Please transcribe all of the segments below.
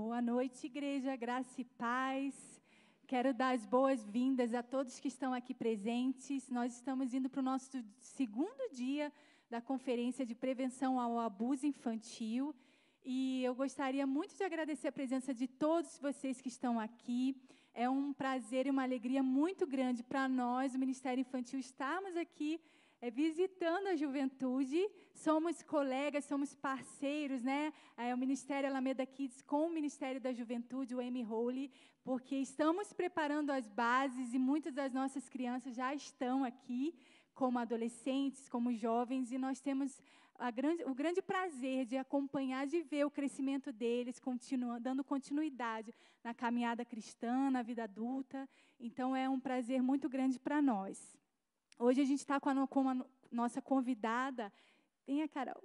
Boa noite, igreja, graça e paz. Quero dar as boas-vindas a todos que estão aqui presentes. Nós estamos indo para o nosso segundo dia da Conferência de Prevenção ao Abuso Infantil. E eu gostaria muito de agradecer a presença de todos vocês que estão aqui. É um prazer e uma alegria muito grande para nós, o Ministério Infantil, estarmos aqui é, visitando a juventude. Somos colegas, somos parceiros, né? É, o Ministério Alameda Kids com o Ministério da Juventude, o M. Holy, porque estamos preparando as bases e muitas das nossas crianças já estão aqui como adolescentes, como jovens, e nós temos grande, o grande prazer de acompanhar, de ver o crescimento deles, continua, dando continuidade na caminhada cristã, na vida adulta. Então, é um prazer muito grande para nós. Hoje a gente está com, com, a nossa convidada, tem a Carol.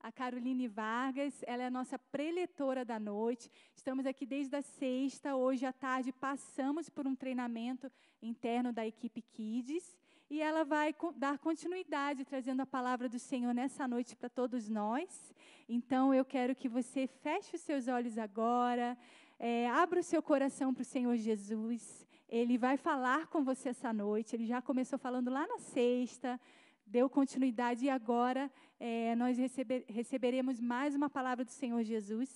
A Caroline Vargas, ela é a nossa preletora da noite. Estamos aqui desde a sexta. Hoje à tarde passamos por um treinamento interno da equipe Kids. E ela vai dar continuidade, trazendo a palavra do Senhor nessa noite para todos nós. Então, eu quero que você feche os seus olhos agora, é, abra o seu coração para o Senhor Jesus. Ele vai falar com você essa noite. Ele já começou falando lá na sexta, deu continuidade e agora é, nós receber, receberemos mais uma palavra do Senhor Jesus,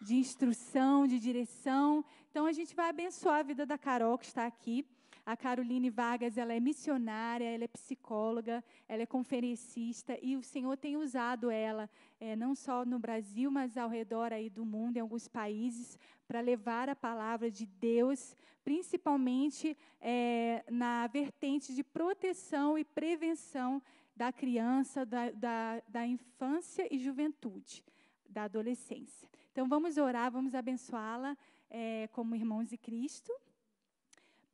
de instrução, de direção. Então, a gente vai abençoar a vida da Carol, que está aqui. A Caroline Vargas, ela é missionária, ela é psicóloga, ela é conferencista e o Senhor tem usado ela, é, não só no Brasil, mas ao redor aí do mundo, em alguns países, para levar a palavra de Deus, principalmente é, na vertente de proteção e prevenção da criança, da, da, da infância e juventude, da adolescência. Então, vamos orar, vamos abençoá-la é, como irmãos de Cristo.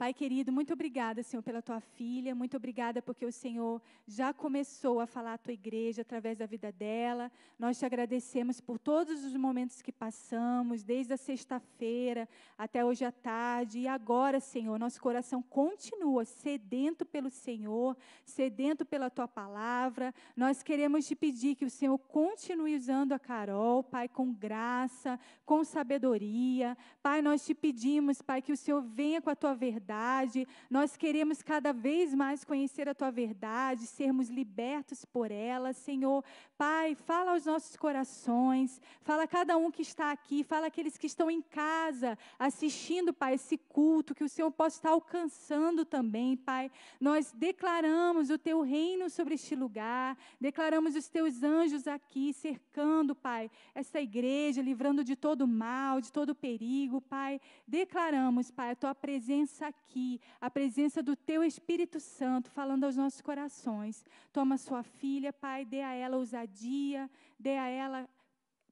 Pai querido, muito obrigada, Senhor, pela tua filha, muito obrigada porque o Senhor já começou a falar à tua igreja através da vida dela. Nós te agradecemos por todos os momentos que passamos, desde a sexta-feira até hoje à tarde. E agora, Senhor, nosso coração continua sedento pelo Senhor, sedento pela tua palavra. Nós queremos te pedir que o Senhor continue usando a Carol, Pai, com graça, com sabedoria. Pai, nós te pedimos, Pai, que o Senhor venha com a tua verdade verdade, nós queremos cada vez mais conhecer a tua verdade, sermos libertos por ela. Senhor, Pai, fala aos nossos corações, fala a cada um que está aqui, fala aqueles que estão em casa assistindo, Pai, esse culto, que o Senhor possa estar alcançando também, Pai. Nós declaramos o teu reino sobre este lugar, declaramos os teus anjos aqui cercando, Pai, essa igreja, livrando de todo mal, de todo perigo, Pai. Declaramos, Pai, a tua presença aqui aqui a presença do Teu Espírito Santo falando aos nossos corações. Toma sua filha, Pai, dê a ela ousadia, dê a ela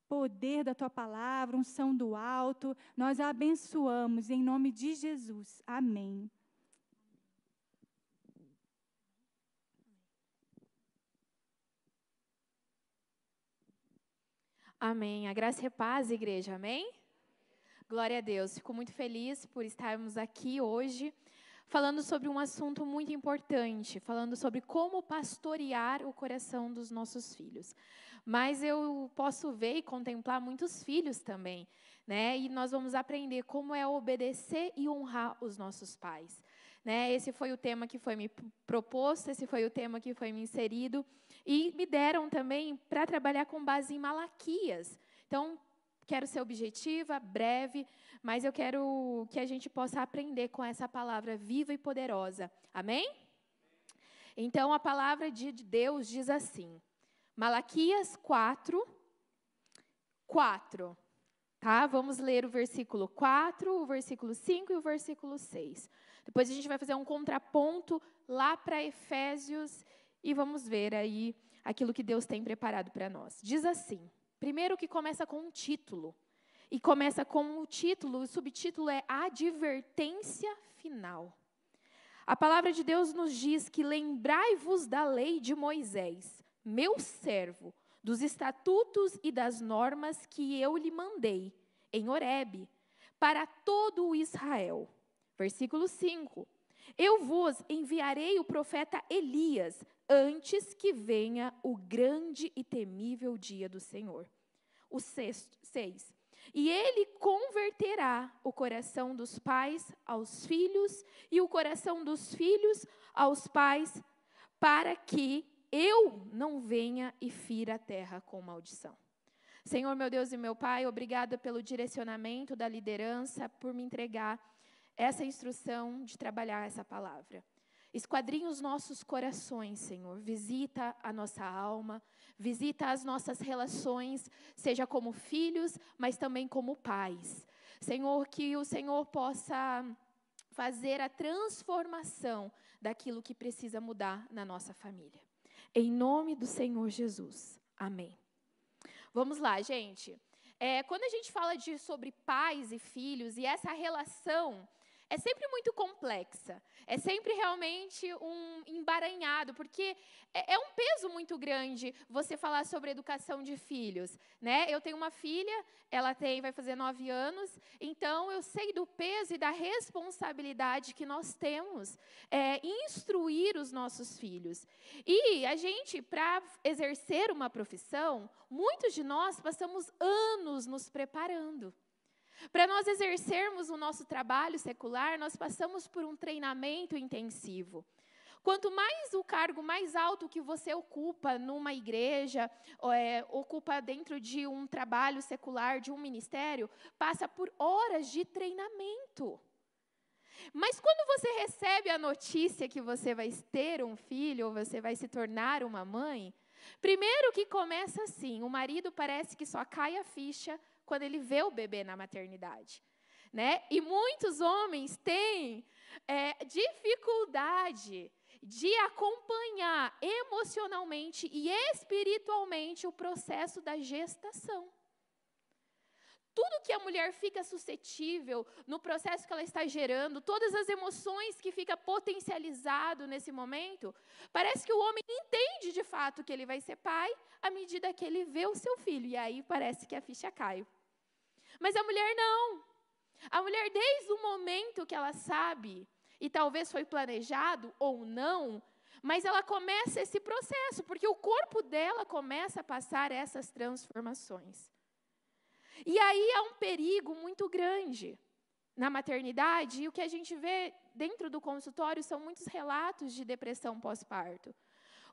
poder da tua palavra, unção do alto. Nós a abençoamos em nome de Jesus. Amém. Amém. A graça e a paz, igreja. Amém? Glória a Deus. Fico muito feliz por estarmos aqui hoje falando sobre um assunto muito importante, falando sobre como pastorear o coração dos nossos filhos. Mas eu posso ver e contemplar muitos filhos também, né? E nós vamos aprender como é obedecer e honrar os nossos pais. Né? Esse foi o tema que foi me proposto, esse foi o tema que foi me inserido e me deram também para trabalhar com base em Malaquias. Então, Quero ser objetiva, breve, mas eu quero que a gente possa aprender com essa palavra viva e poderosa. Amém? Então, a palavra de Deus diz assim, Malaquias 4, 4. Tá? Vamos ler o versículo 4, o versículo 5 e o versículo 6. Depois a gente vai fazer um contraponto lá para Efésios e vamos ver aí aquilo que Deus tem preparado para nós. Diz assim: Primeiro que começa com um título. E começa com o título, o subtítulo é Advertência Final. A palavra de Deus nos diz que lembrai-vos da lei de Moisés, meu servo, dos estatutos e das normas que eu lhe mandei em Horebe, para todo o Israel. Versículo 5. Eu vos enviarei o profeta Elias antes que venha o grande e temível dia do Senhor. O sexto, seis. E ele converterá o coração dos pais aos filhos e o coração dos filhos aos pais, para que eu não venha e fira a terra com maldição. Senhor, meu Deus e meu Pai, obrigada pelo direcionamento da liderança, por me entregar essa instrução de trabalhar essa palavra. Esquadrinha os nossos corações, Senhor. Visita a nossa alma, visita as nossas relações, seja como filhos, mas também como pais. Senhor, que o Senhor possa fazer a transformação daquilo que precisa mudar na nossa família. Em nome do Senhor Jesus. Amém. Vamos lá, gente. É, quando a gente fala de, sobre pais e filhos e essa relação é sempre muito complexa, é sempre realmente um embaranhado, porque é, é, um peso muito grande você falar sobre educação de filhos, né? Eu tenho uma filha, ela tem, vai fazer nove anos, então eu sei do peso e da responsabilidade que nós temos é, em instruir os nossos filhos. E a gente, para exercer uma profissão, muitos de nós passamos anos nos preparando. Para nós exercermos o nosso trabalho secular, nós passamos por um treinamento intensivo. Quanto mais o cargo mais alto que você ocupa numa igreja, é, ocupa dentro de um trabalho secular, de um ministério, passa por horas de treinamento. Mas quando você recebe a notícia que você vai ter um filho ou você vai se tornar uma mãe, primeiro que começa assim: o marido parece que só cai a ficha quando ele vê o bebê na maternidade. Né? E muitos homens têm é, dificuldade de acompanhar emocionalmente e espiritualmente o processo da gestação. Tudo que a mulher fica suscetível no processo que ela está gerando, todas as emoções que fica potencializado nesse momento, parece que o homem entende de fato que ele vai ser pai à medida que ele vê o seu filho. E aí parece que a ficha cai. Mas a mulher não. A mulher, desde o momento que ela sabe, e talvez foi planejado ou não, mas ela começa esse processo, porque o corpo dela começa a passar essas transformações. E aí há um perigo muito grande na maternidade, e o que a gente vê dentro do consultório são muitos relatos de depressão pós-parto.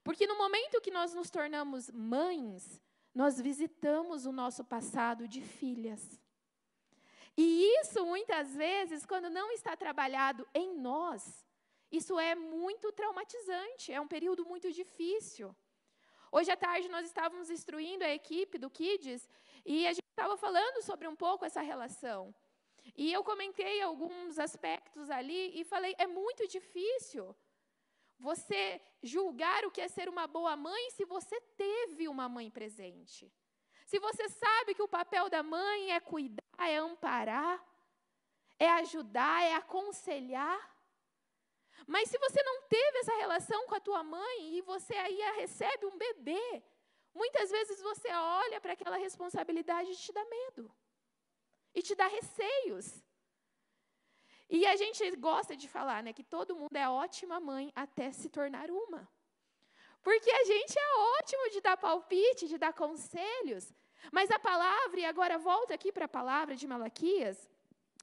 Porque no momento que nós nos tornamos mães, nós visitamos o nosso passado de filhas. E isso, muitas vezes, quando não está trabalhado em nós, isso é muito traumatizante, é um período muito difícil. Hoje à tarde nós estávamos instruindo a equipe do Kids e a gente estava falando sobre um pouco essa relação. E eu comentei alguns aspectos ali e falei: é muito difícil você julgar o que é ser uma boa mãe se você teve uma mãe presente. Se você sabe que o papel da mãe é cuidar, é amparar, é ajudar, é aconselhar. Mas se você não teve essa relação com a tua mãe e você aí recebe um bebê, muitas vezes você olha para aquela responsabilidade e te dá medo. E te dá receios. E a gente gosta de falar, né, que todo mundo é ótima mãe até se tornar uma. Porque a gente é ótimo de dar palpite, de dar conselhos. Mas a palavra, e agora volta aqui para a palavra de Malaquias,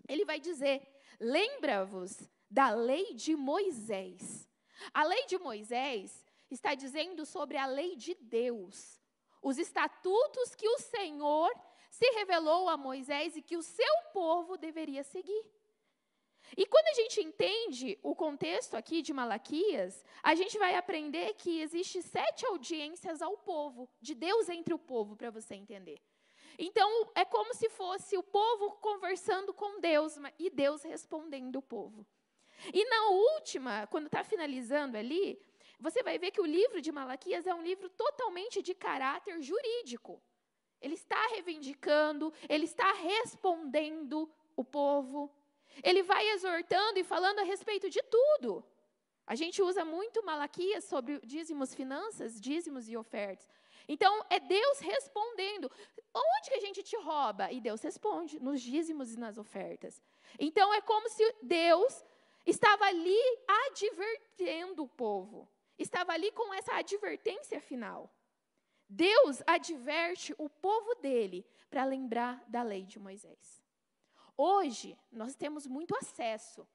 ele vai dizer: lembra-vos da lei de Moisés. A lei de Moisés está dizendo sobre a lei de Deus, os estatutos que o Senhor se revelou a Moisés e que o seu povo deveria seguir. E quando a gente entende o contexto aqui de Malaquias, a gente vai aprender que existe sete audiências ao povo, de Deus entre o povo, para você entender. Então, é como se fosse o povo conversando com Deus e Deus respondendo o povo. E na última, quando está finalizando ali, você vai ver que o livro de Malaquias é um livro totalmente de caráter jurídico. Ele está reivindicando, ele está respondendo o povo. Ele vai exortando e falando a respeito de tudo. A gente usa muito Malaquias sobre dízimos, finanças, dízimos e ofertas. Então, é Deus respondendo. Onde que a gente te rouba? E Deus responde, nos dízimos e nas ofertas. Então, é como se Deus estava ali advertendo o povo. Estava ali com essa advertência final. Deus adverte o povo dele para lembrar da lei de Moisés. Hoje, nós temos muito acesso.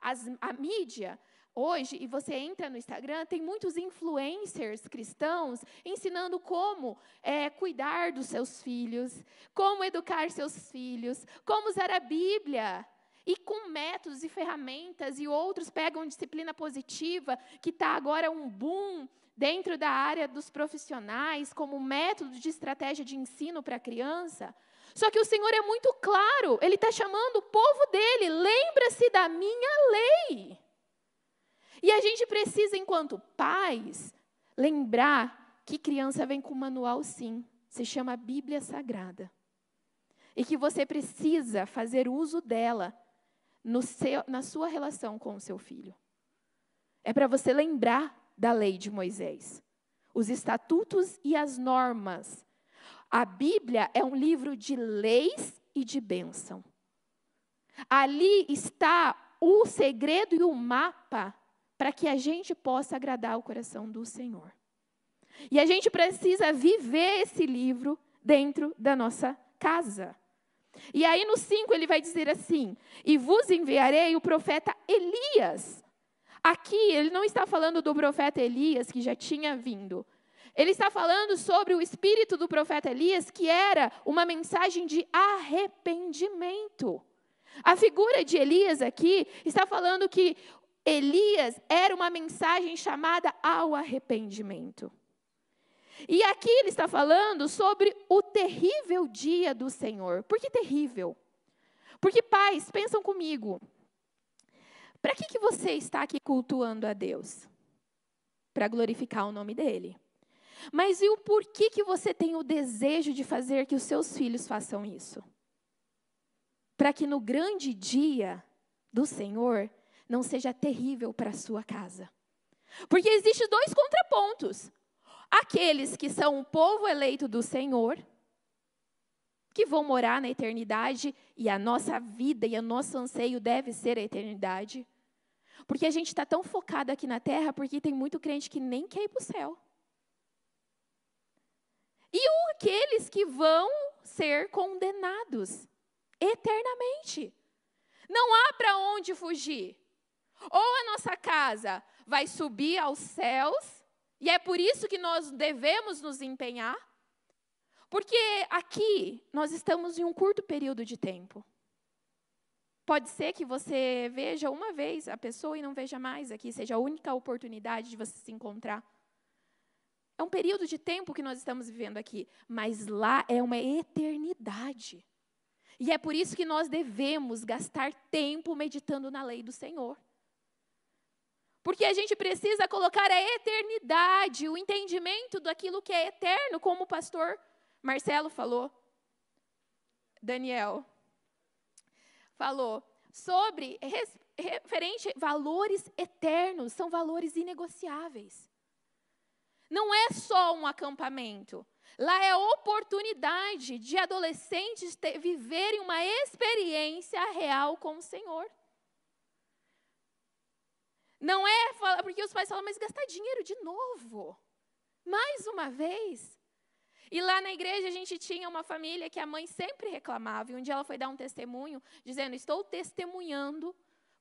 As, a mídia, hoje, e você entra no Instagram, tem muitos influencers cristãos ensinando como é, cuidar dos seus filhos, como educar seus filhos, como usar a Bíblia. E com métodos e ferramentas, e outros pegam disciplina positiva, que está agora um boom dentro da área dos profissionais, como método de estratégia de ensino para a criança. Só que o Senhor é muito claro, Ele está chamando o povo dele, lembra-se da minha lei. E a gente precisa, enquanto pais, lembrar que criança vem com manual sim, se chama Bíblia Sagrada. E que você precisa fazer uso dela seu, na sua relação com o seu filho. É para você lembrar da lei de Moisés, os estatutos e as normas. A Bíblia é um livro de leis e de bênção. Ali está o segredo e o mapa para que a gente possa agradar o coração do Senhor. E a gente precisa viver esse livro dentro da nossa casa. E aí no 5 ele vai dizer assim: E vos enviarei o profeta Elias Aqui ele não está falando do profeta Elias que já tinha vindo. Ele está falando sobre o espírito do profeta Elias, que era uma mensagem de arrependimento. A figura de Elias aqui está falando que Elias era uma mensagem chamada ao arrependimento. E aqui ele está falando sobre o terrível dia do Senhor. Por que terrível? Porque, pais, pensam comigo. Para que, que você está aqui cultuando a Deus? Para glorificar o nome dele. Mas e o porquê que você tem o desejo de fazer que os seus filhos façam isso? Para que no grande dia do Senhor não seja terrível para a sua casa. Porque existem dois contrapontos. Aqueles que são o povo eleito do Senhor, que vão morar na eternidade, e a nossa vida e o nosso anseio deve ser a eternidade. Porque a gente está tão focado aqui na terra porque tem muito crente que nem quer ir para o céu. E aqueles que vão ser condenados eternamente. Não há para onde fugir. Ou a nossa casa vai subir aos céus, e é por isso que nós devemos nos empenhar, porque aqui nós estamos em um curto período de tempo. Pode ser que você veja uma vez a pessoa e não veja mais aqui, seja a única oportunidade de você se encontrar. É um período de tempo que nós estamos vivendo aqui, mas lá é uma eternidade. E é por isso que nós devemos gastar tempo meditando na lei do Senhor. Porque a gente precisa colocar a eternidade, o entendimento daquilo que é eterno, como o pastor Marcelo falou. Daniel, falou sobre referente valores eternos, são valores inegociáveis. Não é só um acampamento. Lá é a oportunidade de adolescentes ter, viverem uma experiência real com o Senhor. Não é falar, porque os pais falam, mas gastar dinheiro de novo. Mais uma vez. E lá na igreja a gente tinha uma família que a mãe sempre reclamava. E um dia ela foi dar um testemunho, dizendo: Estou testemunhando,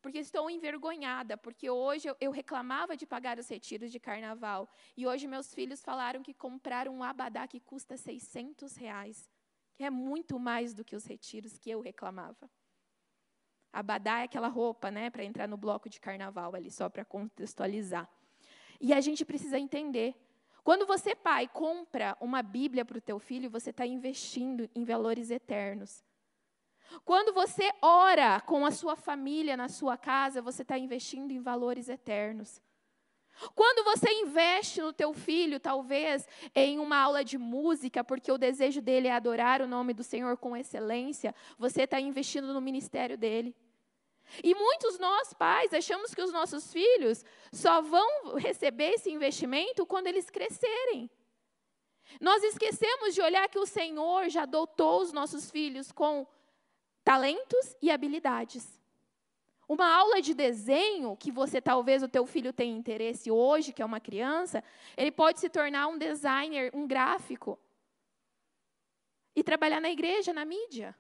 porque estou envergonhada, porque hoje eu, reclamava de pagar os retiros de carnaval. E hoje meus filhos falaram que compraram um abadá que custa 600 reais, que é muito mais do que os retiros que eu reclamava. Abadá é aquela roupa, né, para entrar no bloco de carnaval ali, só para contextualizar. E a gente precisa entender quando você, pai, compra uma Bíblia para o teu filho, você está investindo em valores eternos. Quando você ora com a sua família na sua casa, você está investindo em valores eternos. Quando você investe no teu filho, talvez em uma aula de música, porque o desejo dele é adorar o nome do Senhor com excelência, você está investindo no ministério dele. E muitos nós, pais, achamos que os nossos filhos só vão receber esse investimento quando eles crescerem. Nós esquecemos de olhar que o Senhor já dotou os nossos filhos com talentos e habilidades. Uma aula de desenho, que você talvez o teu filho tenha interesse hoje, que é uma criança, ele pode se tornar um designer, um gráfico. E trabalhar na igreja, na mídia.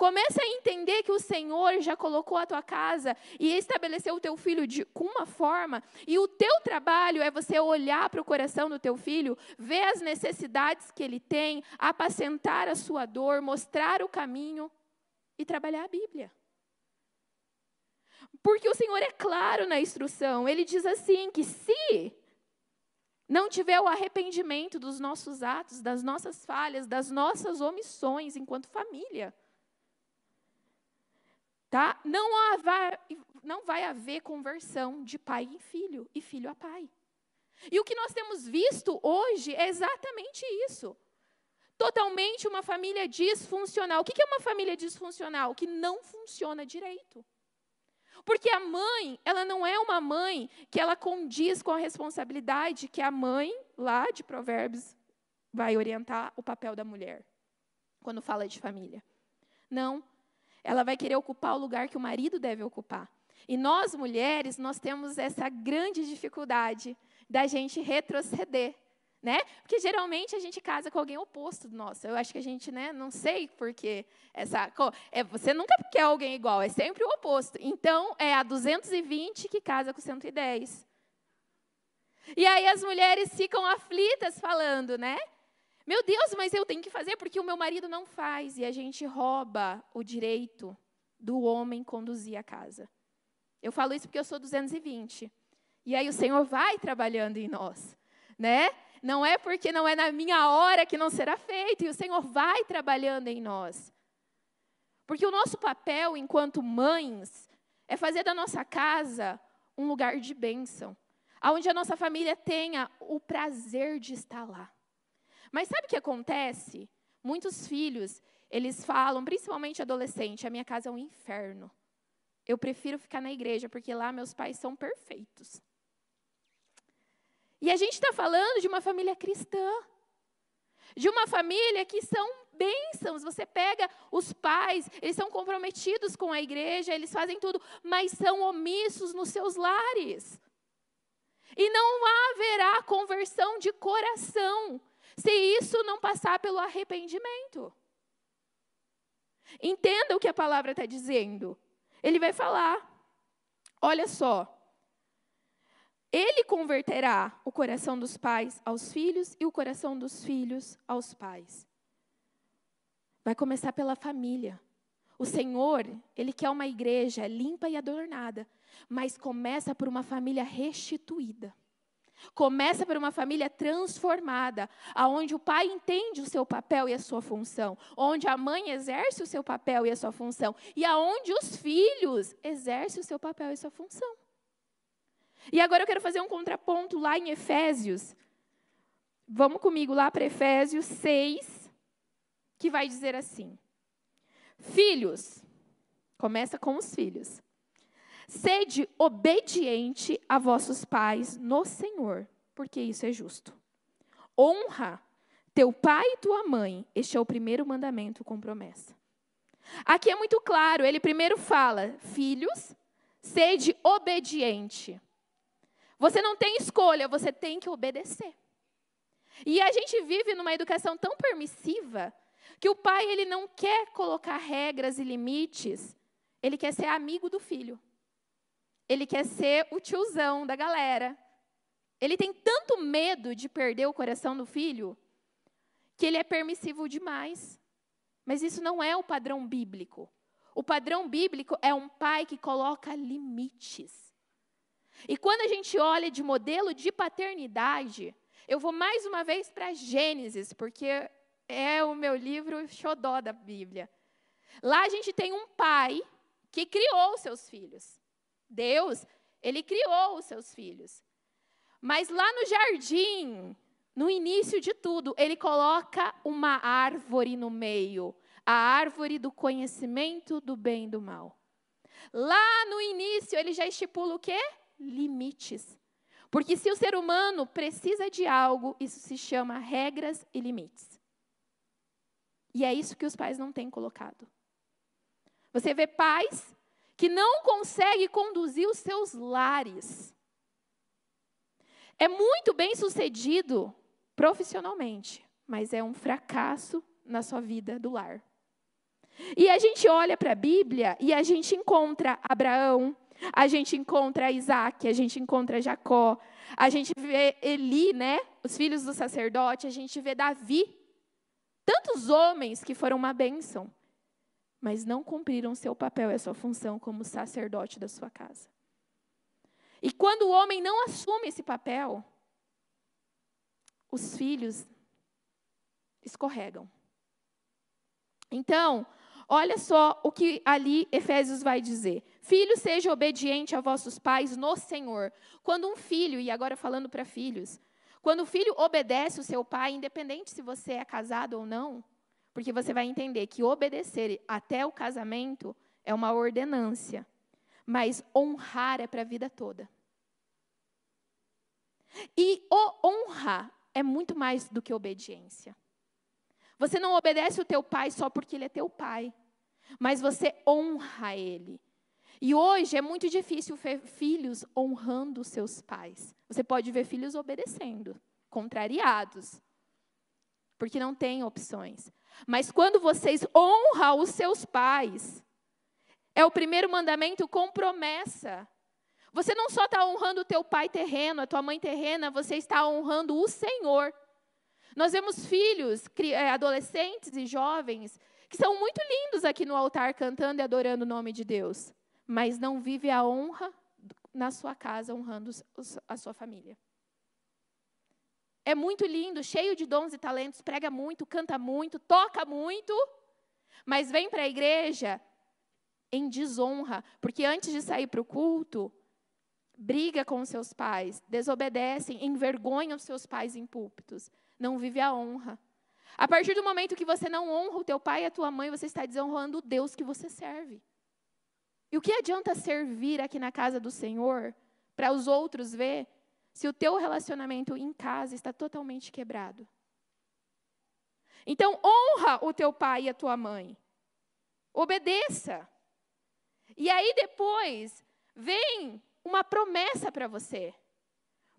Começa a entender que o Senhor já colocou a tua casa e estabeleceu o teu filho de com uma forma, e o teu trabalho é você olhar para o coração do teu filho, ver as necessidades que ele tem, apacentar a sua dor, mostrar o caminho e trabalhar a Bíblia. Porque o Senhor é claro na instrução. Ele diz assim: que se não tiver o arrependimento dos nossos atos, das nossas falhas, das nossas omissões enquanto família, tá? Não, há, não vai haver conversão de pai em filho e filho a pai. E o que nós temos visto hoje é exatamente isso. Totalmente uma família disfuncional. O que é uma família disfuncional? Que não funciona direito. Porque a mãe, ela não é uma mãe que ela condiz com a responsabilidade que a mãe, lá de Provérbios, vai orientar o papel da mulher, quando fala de família. Não. Ela vai querer ocupar o lugar que o marido deve ocupar. E nós, mulheres, nós temos essa grande dificuldade da gente retroceder né? Porque geralmente a gente casa com alguém oposto do nosso. Eu acho que a gente, né, não sei porque essa, é, você nunca quer alguém igual, é sempre o oposto. Então é a 220 que casa com 110. E aí as mulheres ficam aflitas falando, né? Meu Deus, mas eu tenho que fazer porque o meu marido não faz e a gente rouba o direito do homem conduzir a casa. Eu falo isso porque eu sou 220. E aí o Senhor vai trabalhando em nós, né? Não é porque não é na minha hora que não será feito, e o Senhor vai trabalhando em nós. Porque o nosso papel enquanto mães é fazer da nossa casa um lugar de bênção, onde a nossa família tenha o prazer de estar lá. Mas sabe o que acontece? Muitos filhos, eles falam, principalmente adolescente, a minha casa é um inferno. Eu prefiro ficar na igreja, porque lá meus pais são perfeitos. E a gente está falando de uma família cristã, de uma família que são bênçãos. Você pega os pais, eles são comprometidos com a igreja, eles fazem tudo, mas são omissos nos seus lares. E não haverá conversão de coração se isso não passar pelo arrependimento. Entenda o que a palavra está dizendo. Ele vai falar: olha só, ele converterá o coração dos pais aos filhos e o coração dos filhos aos pais. Vai começar pela família. O Senhor, Ele quer uma igreja limpa e adornada, mas começa por uma família restituída. Começa por uma família transformada, aonde o pai entende o seu papel e a sua função, onde a mãe exerce o seu papel e a sua função, e aonde os filhos exercem o seu papel e a sua função. E agora eu quero fazer um contraponto lá em Efésios. Vamos comigo lá para Efésios 6, que vai dizer assim: Filhos, começa com os filhos. Sede obediente a vossos pais no Senhor, porque isso é justo. Honra teu pai e tua mãe. Este é o primeiro mandamento com promessa. Aqui é muito claro, ele primeiro fala: Filhos, sede obediente. Você não tem escolha, você tem que obedecer. E a gente vive numa educação tão permissiva que o pai ele não quer colocar regras e limites, ele quer ser amigo do filho. Ele quer ser o tiozão da galera. Ele tem tanto medo de perder o coração do filho que ele é permissivo demais. Mas isso não é o padrão bíblico. O padrão bíblico é um pai que coloca limites. E quando a gente olha de modelo de paternidade, eu vou mais uma vez para Gênesis, porque é o meu livro xodó da Bíblia. Lá a gente tem um pai que criou seus filhos. Deus, ele criou os seus filhos. Mas lá no jardim, no início de tudo, ele coloca uma árvore no meio, a árvore do conhecimento do bem e do mal. Lá no início, ele já estipula o quê? limites. Porque se o ser humano precisa de algo, isso se chama regras e limites. E é isso que os pais não têm colocado. Você vê pais que não consegue conduzir os seus lares. É muito bem sucedido profissionalmente, mas é um fracasso na sua vida do lar. E a gente olha para a Bíblia e a gente encontra Abraão, a gente encontra Isaac, a gente encontra Jacó, a gente vê Eli, né? Os filhos do sacerdote, a gente vê Davi. Tantos homens que foram uma bênção, mas não cumpriram seu papel e a sua função como sacerdote da sua casa. E quando o homem não assume esse papel, os filhos escorregam. Então, olha só o que ali Efésios vai dizer. Filho, seja obediente a vossos pais no Senhor. Quando um filho, e agora falando para filhos, quando o filho obedece o seu pai, independente se você é casado ou não, porque você vai entender que obedecer até o casamento é uma ordenância, mas honrar é para a vida toda. E o honra é muito mais do que obediência. Você não obedece o teu pai só porque ele é teu pai, mas você honra ele. E hoje é muito difícil ver filhos honrando seus pais. Você pode ver filhos obedecendo, contrariados, porque não tem opções. Mas quando vocês honram os seus pais, é o primeiro mandamento com promessa. Você não só está honrando o teu pai terreno, a tua mãe terrena, você está honrando o Senhor. Nós vemos filhos, eh, adolescentes e jovens que são muito lindos aqui no altar cantando e adorando o nome de Deus, mas não vive a honra na sua casa, honrando a sua família. É muito lindo, cheio de dons e talentos, prega muito, canta muito, toca muito, mas vem para a igreja em desonra, porque antes de sair para o culto, briga com seus pais, desobedecem, envergonham seus pais em púlpitos, não vive a honra. A partir do momento que você não honra o teu pai e a tua mãe, você está desonrando o Deus que você serve. E o que adianta servir aqui na casa do Senhor para os outros ver se o teu relacionamento em casa está totalmente quebrado? Então, honra o teu pai e a tua mãe. Obedeça. E aí depois vem uma promessa para você.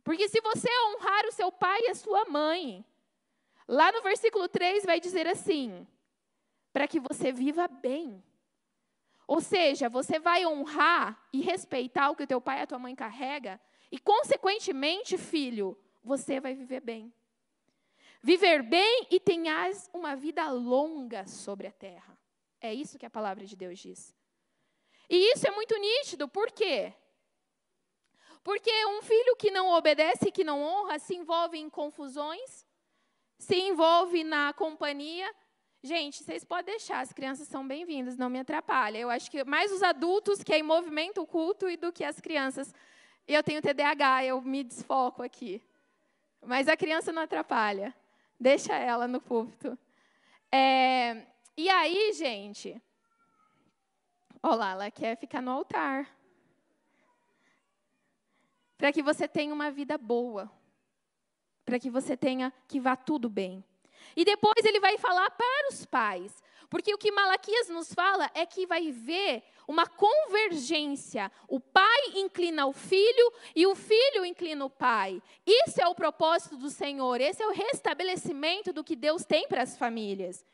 Porque se você honrar o seu pai e a sua mãe, lá no versículo 3 vai dizer assim: para que você viva bem. Ou seja, você vai honrar e respeitar o que o teu pai e a tua mãe carrega, e consequentemente, filho, você vai viver bem. Viver bem e tenhas uma vida longa sobre a terra. É isso que a palavra de Deus diz. E isso é muito nítido, por quê? Porque um filho que não obedece, que não honra, se envolve em confusões, se envolve na companhia. Gente, vocês podem deixar, as crianças são bem-vindas, não me atrapalha. Eu acho que mais os adultos que é em movimento culto e do que as crianças. Eu tenho TDAH, eu me desfoco aqui. Mas a criança não atrapalha. Deixa ela no púlpito. É, e aí, gente, olha lá, ela quer ficar no altar para que você tenha uma vida boa, para que você tenha que vá tudo bem. E depois ele vai falar para os pais, porque o que Malaquias nos fala é que vai ver uma convergência. O pai inclina o filho e o filho inclina o pai. Isso é o propósito do Senhor, esse é o restabelecimento do que Deus tem para as famílias.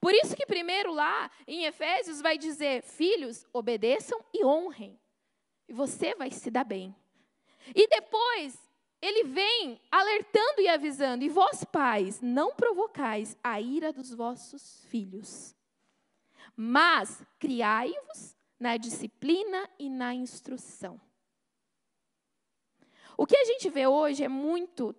Por isso que primeiro lá em Efésios vai dizer: "Filhos, obedeçam e honrem". E você vai se dar bem. E depois, ele vem alertando e avisando: E vós, pais, não provocais a ira dos vossos filhos, mas criai-vos na disciplina e na instrução. O que a gente vê hoje é muito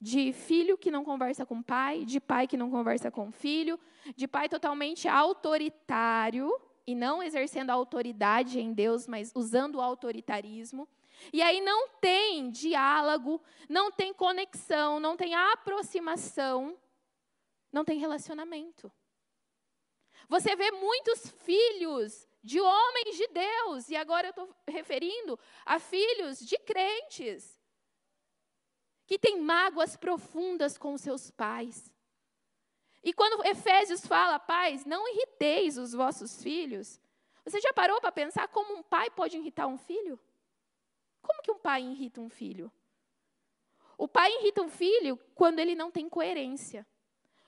de filho que não conversa com pai, de pai que não conversa com filho, de pai totalmente autoritário e não exercendo a autoridade em Deus, mas usando o autoritarismo. E aí não tem diálogo, não tem conexão, não tem aproximação, não tem relacionamento. Você vê muitos filhos de homens de Deus, e agora eu estou referindo a filhos de crentes, que têm mágoas profundas com seus pais. E quando Efésios fala, pais, não irriteis os vossos filhos, Você já parou para pensar como um pai pode irritar um filho? Como que um pai irrita um filho? O pai irrita um filho quando ele não tem coerência.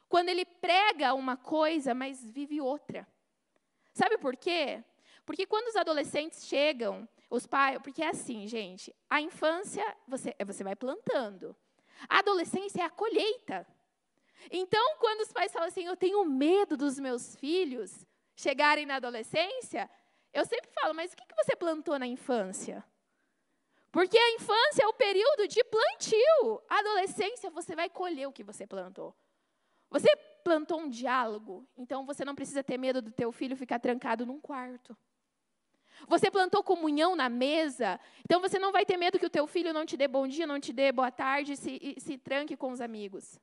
Quando ele prega uma coisa, mas vive outra. Sabe por quê? Porque quando os adolescentes chegam, os pais, porque é assim, gente, a infância você, você vai plantando. A adolescência é a colheita. Então, quando os pais falam assim, eu tenho medo dos meus filhos chegarem na adolescência, eu sempre falo, mas o que você plantou na infância? Porque a infância é o período de plantio. A adolescência, você vai colher o que você plantou. Você plantou um diálogo, então você não precisa ter medo do teu filho ficar trancado num quarto. Você plantou comunhão na mesa, então você não vai ter medo que o teu filho não te dê bom dia, não te dê boa tarde se, se tranque com os amigos.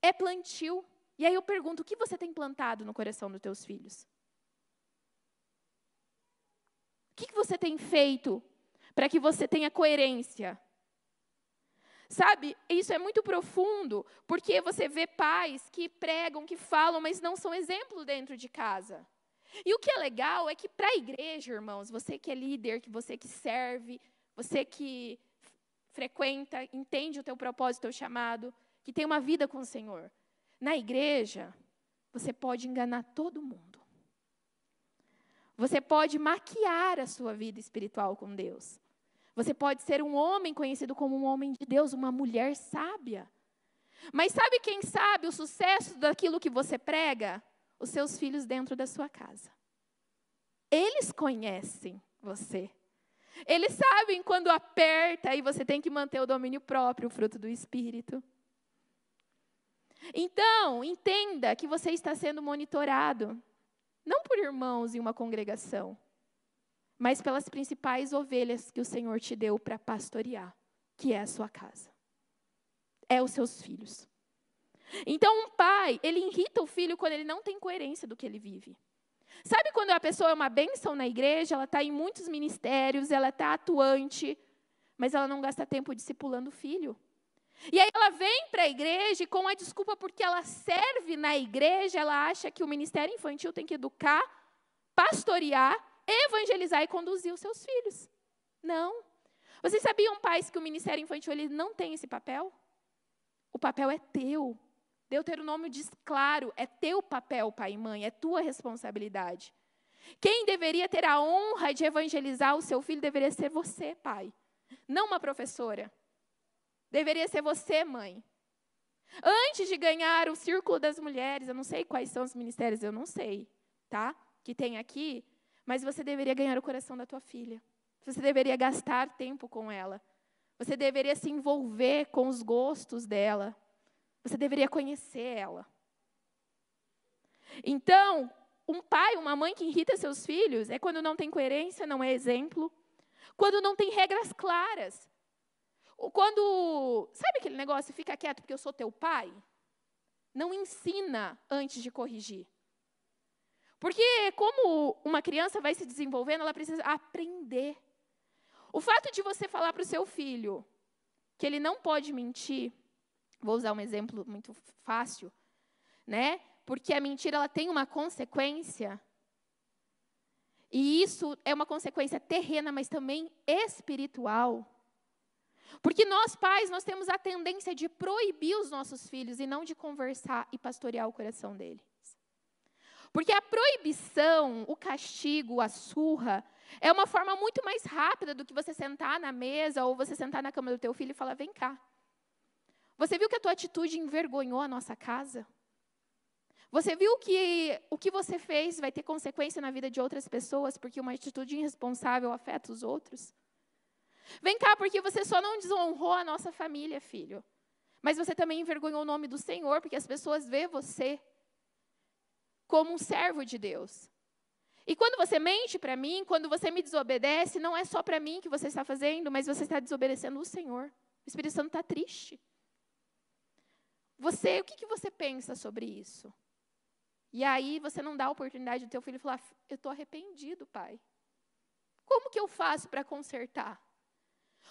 É plantio. E aí eu pergunto, o que você tem plantado no coração dos teus filhos? O que você tem feito para que você tenha coerência? Sabe, isso é muito profundo, porque você vê pais que pregam, que falam, mas não são exemplo dentro de casa. E o que é legal é que para a igreja, irmãos, você que é líder, que você que serve, você que frequenta, entende o teu propósito, o teu chamado, que tem uma vida com o Senhor. Na igreja, você pode enganar todo mundo. Você pode maquiar a sua vida espiritual com Deus. Você pode ser um homem conhecido como um homem de Deus, uma mulher sábia. Mas sabe quem sabe o sucesso daquilo que você prega? os seus filhos dentro da sua casa. Eles conhecem você. Eles sabem quando aperta e você tem que manter o domínio próprio, o fruto do espírito. Então, entenda que você está sendo monitorado, não por irmãos em uma congregação, mas pelas principais ovelhas que o Senhor te deu para pastorear, que é a sua casa. É os seus filhos. Então, um pai, ele irrita o filho quando ele não tem coerência do que ele vive. Sabe quando a pessoa é uma bênção na igreja, ela está em muitos ministérios, ela está atuante, mas ela não gasta tempo discipulando o filho. E aí ela vem para a igreja e com a desculpa porque ela serve na igreja, ela acha que o ministério infantil tem que educar, pastorear, evangelizar e conduzir os seus filhos. Não. Vocês sabiam, pais, que o ministério infantil ele não tem esse papel? O papel é teu. Deuteronômio diz claro: é teu papel, pai e mãe, é tua responsabilidade. Quem deveria ter a honra de evangelizar o seu filho deveria ser você, pai, não uma professora. Deveria ser você, mãe. Antes de ganhar o círculo das mulheres, eu não sei quais são os ministérios, eu não sei, tá? Que tem aqui, mas você deveria ganhar o coração da tua filha. Você deveria gastar tempo com ela. Você deveria se envolver com os gostos dela. Você deveria conhecer ela. Então, um pai, uma mãe que irrita seus filhos é quando não tem coerência, não é exemplo, quando não tem regras claras. Quando, sabe aquele negócio, fica quieto porque eu sou teu pai? Não ensina antes de corrigir. Porque como uma criança vai se desenvolvendo, ela precisa aprender. O fato de você falar para o seu filho que ele não pode mentir, Vou usar um exemplo muito fácil, né? Porque a mentira ela tem uma consequência. E isso é uma consequência terrena, mas também espiritual. Porque nós pais, nós temos a tendência de proibir os nossos filhos e não de conversar e pastorear o coração deles. Porque a proibição, o castigo, a surra, é uma forma muito mais rápida do que você sentar na mesa ou você sentar na cama do teu filho e falar: "Vem cá, você viu que a tua atitude envergonhou a nossa casa? Você viu que o que você fez vai ter consequência na vida de outras pessoas, porque uma atitude irresponsável afeta os outros? Vem cá, porque você só não desonrou a nossa família, filho. Mas você também envergonhou o nome do Senhor, porque as pessoas vê você como um servo de Deus. E quando você mente para mim, quando você me desobedece, não é só para mim que você está fazendo, mas você está desobedecendo o Senhor. O Espírito Santo está triste. Você, o que, que você pensa sobre isso? E aí você não dá a oportunidade do teu filho falar, eu estou arrependido, pai. Como que eu faço para consertar?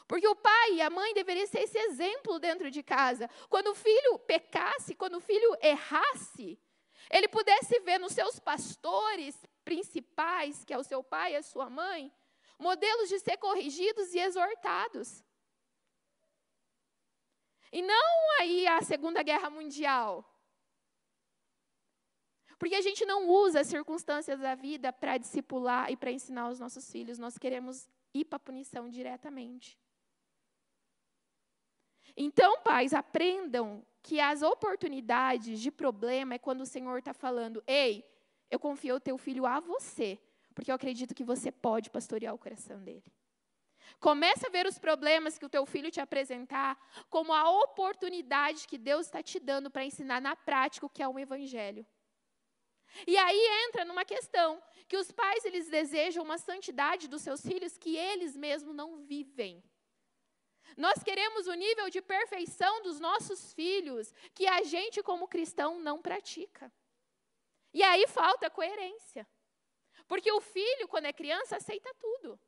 Porque o pai e a mãe deveriam ser esse exemplo dentro de casa. Quando o filho pecasse, quando o filho errasse, ele pudesse ver nos seus pastores principais, que é o seu pai e a sua mãe, modelos de ser corrigidos e exortados. E não aí a Segunda Guerra Mundial. Porque a gente não usa as circunstâncias da vida para discipular e para ensinar os nossos filhos. Nós queremos ir para a punição diretamente. Então, pais, aprendam que as oportunidades de problema é quando o Senhor está falando: ei, eu confio o teu filho a você, porque eu acredito que você pode pastorear o coração dele. Comece a ver os problemas que o teu filho te apresentar como a oportunidade que Deus está te dando para ensinar na prática o que é um evangelho. E aí entra numa questão que os pais eles desejam uma santidade dos seus filhos que eles mesmos não vivem. Nós queremos o nível de perfeição dos nossos filhos que a gente como cristão não pratica. E aí falta coerência. Porque o filho, quando é criança, aceita tudo.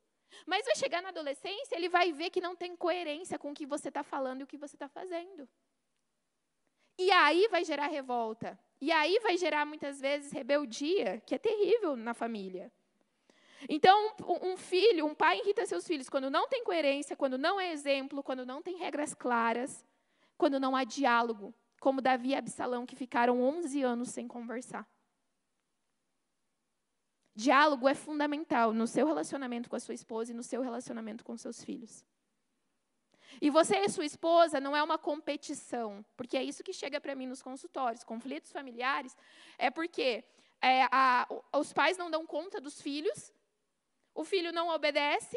Mas vai chegar na adolescência, ele vai ver que não tem coerência com o que você está falando e o que você está fazendo. E aí vai gerar revolta. E aí vai gerar, muitas vezes, rebeldia, que é terrível na família. Então, um filho, um pai irrita seus filhos quando não tem coerência, quando não é exemplo, quando não tem regras claras, quando não há diálogo, como Davi e Absalão, que ficaram 11 anos sem conversar. Diálogo é fundamental no seu relacionamento com a sua esposa e no seu relacionamento com seus filhos. E você e sua esposa não é uma competição, porque é isso que chega para mim nos consultórios. Conflitos familiares é porque é, a, os pais não dão conta dos filhos, o filho não obedece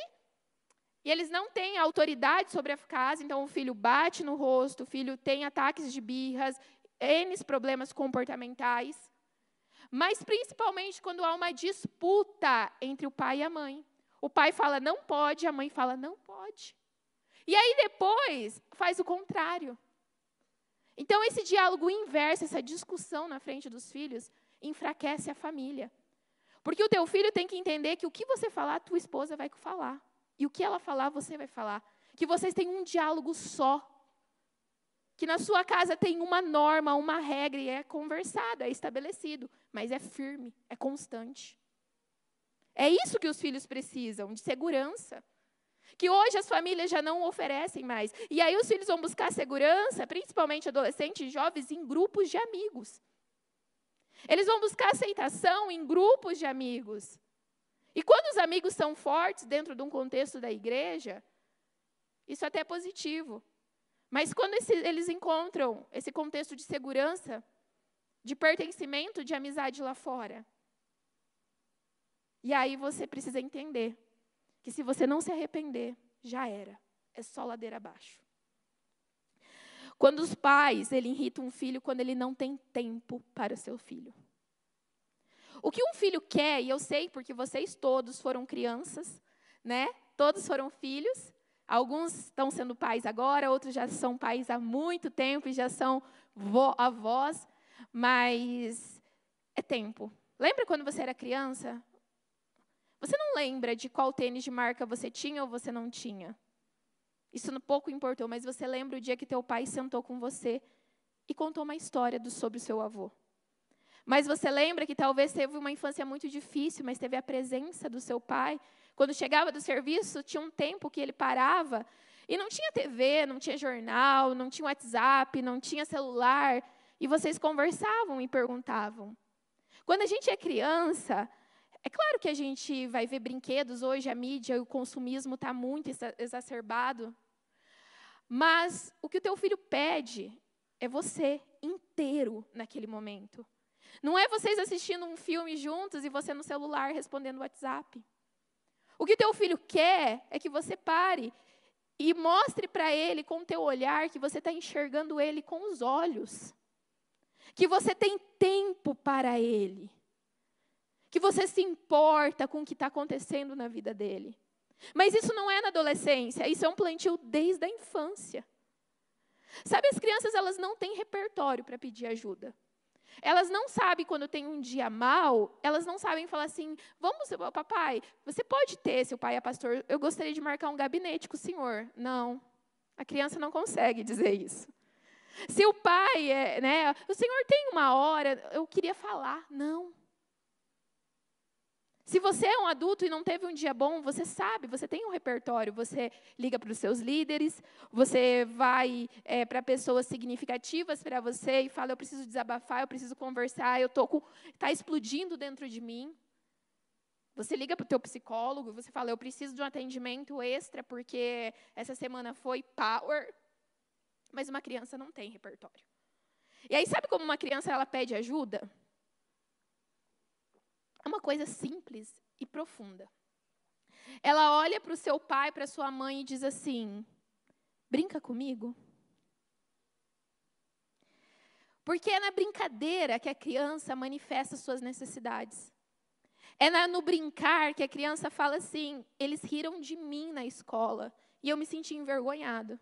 e eles não têm autoridade sobre a casa, então o filho bate no rosto, o filho tem ataques de birras, N problemas comportamentais mas principalmente quando há uma disputa entre o pai e a mãe. O pai fala não pode, a mãe fala não pode. E aí depois faz o contrário. Então esse diálogo inverso, essa discussão na frente dos filhos, enfraquece a família. Porque o teu filho tem que entender que o que você falar, a tua esposa vai falar. E o que ela falar, você vai falar. Que vocês têm um diálogo só que na sua casa tem uma norma, uma regra, e é conversado, é estabelecido, mas é firme, é constante. É isso que os filhos precisam, de segurança. Que hoje as famílias já não oferecem mais. E aí os filhos vão buscar segurança, principalmente adolescentes e jovens, em grupos de amigos. Eles vão buscar aceitação em grupos de amigos. E quando os amigos são fortes dentro de um contexto da igreja, isso até é positivo. Mas quando esse, eles encontram esse contexto de segurança, de pertencimento, de amizade lá fora, e aí você precisa entender que se você não se arrepender, já era. É só ladeira abaixo. Quando os pais, ele irrita um filho quando ele não tem tempo para o seu filho. O que um filho quer, e eu sei porque vocês todos foram crianças, né? Todos foram filhos. Alguns estão sendo pais agora, outros já são pais há muito tempo e já são avós, mas é tempo. Lembra quando você era criança? Você não lembra de qual tênis de marca você tinha ou você não tinha? Isso pouco importou, mas você lembra o dia que teu pai sentou com você e contou uma história do, sobre o seu avô. Mas você lembra que talvez teve uma infância muito difícil, mas teve a presença do seu pai quando chegava do serviço, tinha um tempo que ele parava e não tinha TV, não tinha jornal, não tinha WhatsApp, não tinha celular, e vocês conversavam e perguntavam. Quando a gente é criança, é claro que a gente vai ver brinquedos hoje, a mídia e o consumismo está muito exacerbado. Mas o que o teu filho pede é você inteiro naquele momento. Não é vocês assistindo um filme juntos e você no celular respondendo o WhatsApp. O que teu filho quer é que você pare e mostre para ele com o teu olhar que você está enxergando ele com os olhos. Que você tem tempo para ele. Que você se importa com o que está acontecendo na vida dele. Mas isso não é na adolescência, isso é um plantio desde a infância. Sabe, as crianças elas não têm repertório para pedir ajuda. Elas não sabem quando tem um dia mal, elas não sabem falar assim: vamos, papai, você pode ter, se o pai é pastor, eu gostaria de marcar um gabinete com o senhor. Não, a criança não consegue dizer isso. Se o pai é, né, o senhor tem uma hora, eu queria falar. Não. Se você é um adulto e não teve um dia bom, você sabe, você tem um repertório. Você liga para os seus líderes, você vai é, para pessoas significativas para você e fala: Eu preciso desabafar, eu preciso conversar, eu com. Está explodindo dentro de mim. Você liga para o teu psicólogo, você fala: Eu preciso de um atendimento extra porque essa semana foi power. Mas uma criança não tem repertório. E aí, sabe como uma criança ela pede ajuda? Uma coisa simples e profunda. Ela olha para o seu pai, para sua mãe e diz assim: brinca comigo. Porque é na brincadeira que a criança manifesta suas necessidades. É no brincar que a criança fala assim: eles riram de mim na escola e eu me senti envergonhado.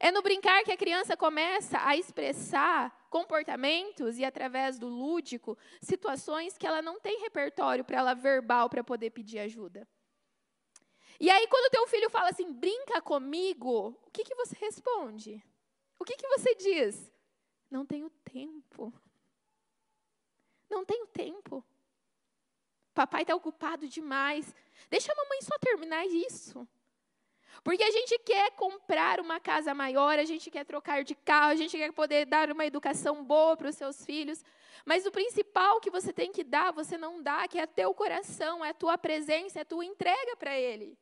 É no brincar que a criança começa a expressar comportamentos e através do lúdico situações que ela não tem repertório para ela verbal para poder pedir ajuda. E aí quando teu filho fala assim, brinca comigo, o que, que você responde? O que, que você diz? Não tenho tempo. Não tenho tempo. Papai está ocupado demais. Deixa a mamãe só terminar isso. Porque a gente quer comprar uma casa maior, a gente quer trocar de carro, a gente quer poder dar uma educação boa para os seus filhos. Mas o principal que você tem que dar, você não dá, que é teu coração, é a tua presença, é a tua entrega para ele.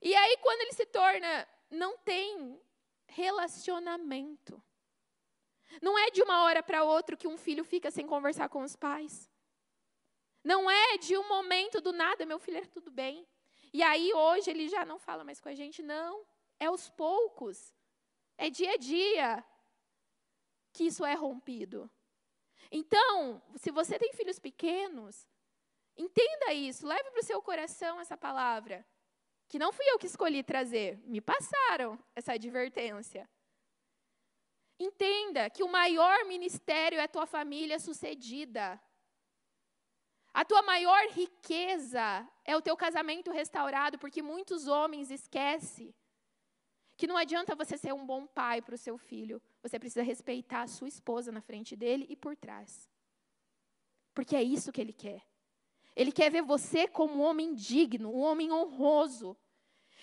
E aí, quando ele se torna, não tem relacionamento. Não é de uma hora para outra que um filho fica sem conversar com os pais. Não é de um momento do nada, meu filho, é tudo bem. E aí hoje ele já não fala mais com a gente, não. É aos poucos. É dia a dia que isso é rompido. Então, se você tem filhos pequenos, entenda isso, leve para o seu coração essa palavra. Que não fui eu que escolhi trazer, me passaram essa advertência. Entenda que o maior ministério é tua família sucedida. A tua maior riqueza é o teu casamento restaurado, porque muitos homens esquecem que não adianta você ser um bom pai para o seu filho, você precisa respeitar a sua esposa na frente dele e por trás. Porque é isso que ele quer. Ele quer ver você como um homem digno, um homem honroso.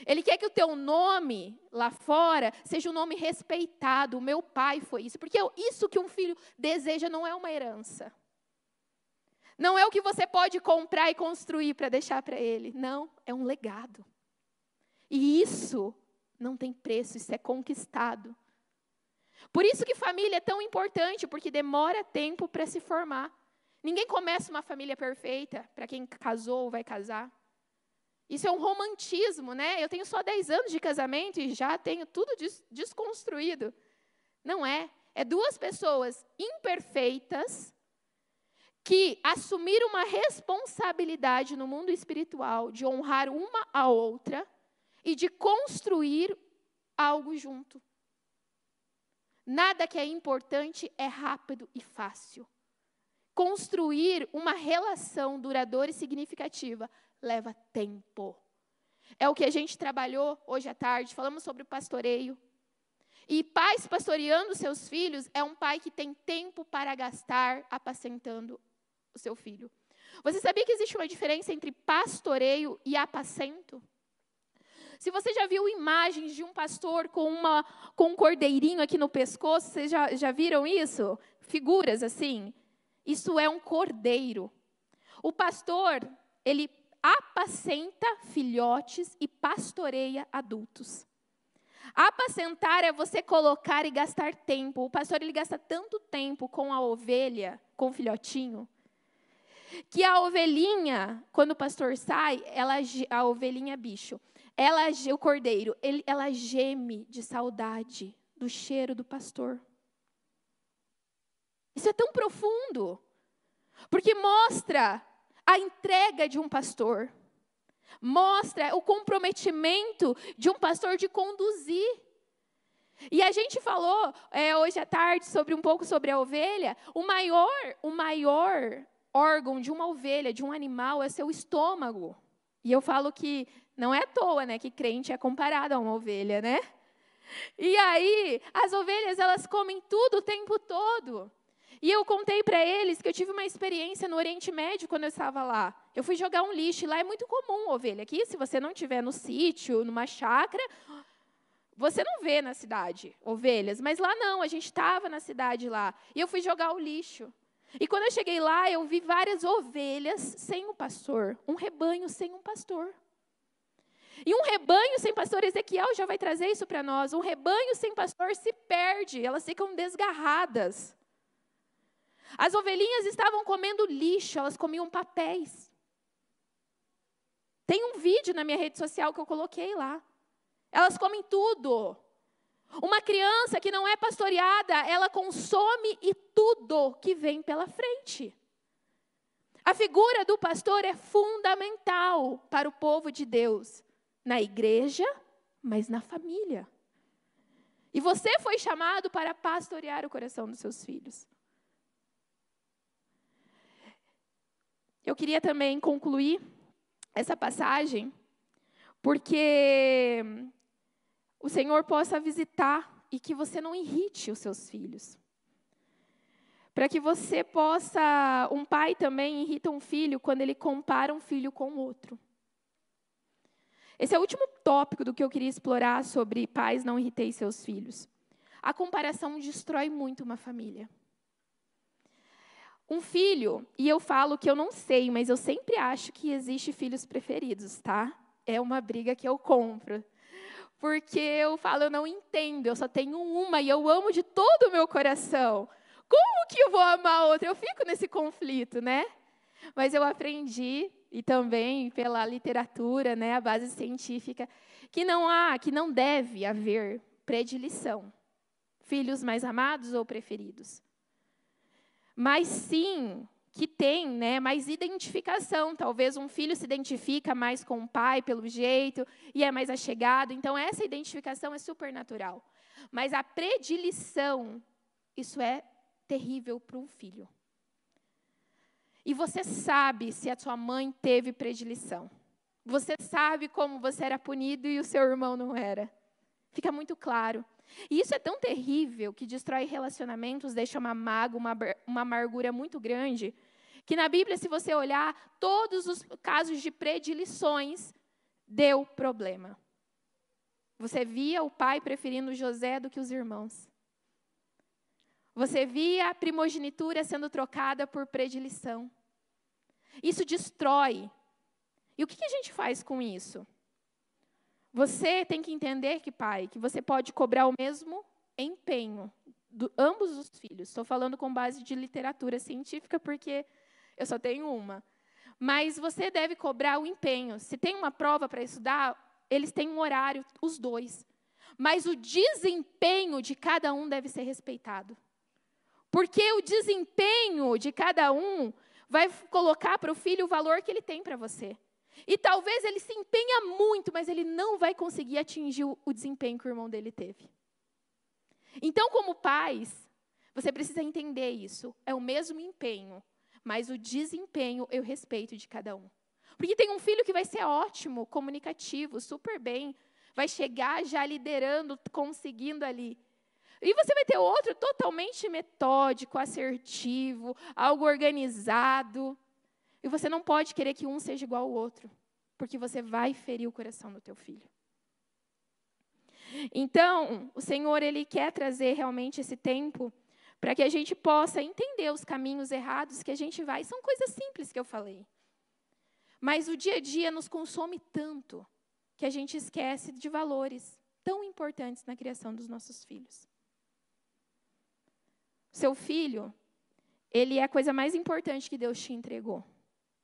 Ele quer que o teu nome lá fora seja um nome respeitado. O meu pai foi isso. Porque isso que um filho deseja não é uma herança. Não é o que você pode comprar e construir para deixar para ele. Não, é um legado. E isso não tem preço, isso é conquistado. Por isso que família é tão importante, porque demora tempo para se formar. Ninguém começa uma família perfeita, para quem casou ou vai casar. Isso é um romantismo, né? Eu tenho só 10 anos de casamento e já tenho tudo des desconstruído. Não é. É duas pessoas imperfeitas que assumiram uma responsabilidade no mundo espiritual de honrar uma a outra e de construir algo junto. Nada que é importante é rápido e fácil. Construir uma relação duradoura e significativa leva tempo. É o que a gente trabalhou hoje à tarde, falamos sobre o pastoreio. E pais pastoreando seus filhos é um pai que tem tempo para gastar apacentando o seu filho. Você sabia que existe uma diferença entre pastoreio e apacento? Se você já viu imagens de um pastor com, uma, com um cordeirinho aqui no pescoço, vocês já, já viram isso? Figuras assim? Isso é um cordeiro. O pastor, ele apacenta filhotes e pastoreia adultos. Apacentar é você colocar e gastar tempo. O pastor ele gasta tanto tempo com a ovelha, com o filhotinho, que a ovelhinha, quando o pastor sai, ela, a ovelhinha bicho, ela, o cordeiro, ele, ela geme de saudade do cheiro do pastor. Isso é tão profundo, porque mostra a entrega de um pastor, mostra o comprometimento de um pastor de conduzir. E a gente falou é, hoje à tarde sobre um pouco sobre a ovelha. O maior, o maior órgão de uma ovelha, de um animal, é seu estômago. E eu falo que não é à toa, né, que crente é comparado a uma ovelha, né? E aí, as ovelhas, elas comem tudo o tempo todo. E eu contei para eles que eu tive uma experiência no Oriente Médio quando eu estava lá. Eu fui jogar um lixo, e lá é muito comum ovelha. Aqui, se você não estiver no sítio, numa chácara, você não vê na cidade ovelhas, mas lá não, a gente estava na cidade lá. E eu fui jogar o lixo. E quando eu cheguei lá, eu vi várias ovelhas sem um pastor, um rebanho sem um pastor. E um rebanho sem pastor, Ezequiel já vai trazer isso para nós. Um rebanho sem pastor se perde, elas ficam desgarradas. As ovelhinhas estavam comendo lixo, elas comiam papéis. Tem um vídeo na minha rede social que eu coloquei lá. Elas comem tudo. Uma criança que não é pastoreada, ela consome e tudo que vem pela frente. A figura do pastor é fundamental para o povo de Deus, na igreja, mas na família. E você foi chamado para pastorear o coração dos seus filhos. Eu queria também concluir essa passagem, porque o Senhor possa visitar e que você não irrite os seus filhos. Para que você possa, um pai também irrita um filho quando ele compara um filho com outro. Esse é o último tópico do que eu queria explorar sobre pais não irritei seus filhos. A comparação destrói muito uma família. Um filho, e eu falo que eu não sei, mas eu sempre acho que existe filhos preferidos, tá? É uma briga que eu compro porque eu falo, eu não entendo, eu só tenho uma e eu amo de todo o meu coração. Como que eu vou amar a outra? Eu fico nesse conflito, né? Mas eu aprendi e também pela literatura, né, a base científica, que não há, que não deve haver predileção, filhos mais amados ou preferidos. Mas sim que tem né, mais identificação. Talvez um filho se identifica mais com o pai pelo jeito e é mais achegado. Então, essa identificação é supernatural. Mas a predileção, isso é terrível para um filho. E você sabe se a sua mãe teve predileção. Você sabe como você era punido e o seu irmão não era. Fica muito claro. E isso é tão terrível que destrói relacionamentos, deixa uma mágoa, uma, uma amargura muito grande, que na Bíblia, se você olhar, todos os casos de predileções deu problema. Você via o pai preferindo José do que os irmãos. Você via a primogenitura sendo trocada por predileção. Isso destrói. E o que a gente faz com isso? Você tem que entender que, pai, que você pode cobrar o mesmo empenho de ambos os filhos. Estou falando com base de literatura científica, porque eu só tenho uma. Mas você deve cobrar o empenho. Se tem uma prova para estudar, eles têm um horário, os dois. Mas o desempenho de cada um deve ser respeitado. Porque o desempenho de cada um vai colocar para o filho o valor que ele tem para você. E talvez ele se empenha muito, mas ele não vai conseguir atingir o desempenho que o irmão dele teve. Então, como pais, você precisa entender isso. É o mesmo empenho, mas o desempenho eu respeito de cada um. Porque tem um filho que vai ser ótimo, comunicativo, super bem, vai chegar já liderando, conseguindo ali. E você vai ter outro totalmente metódico, assertivo, algo organizado. E você não pode querer que um seja igual ao outro, porque você vai ferir o coração do teu filho. Então, o Senhor ele quer trazer realmente esse tempo para que a gente possa entender os caminhos errados que a gente vai. São coisas simples que eu falei. Mas o dia a dia nos consome tanto que a gente esquece de valores tão importantes na criação dos nossos filhos. Seu filho, ele é a coisa mais importante que Deus te entregou.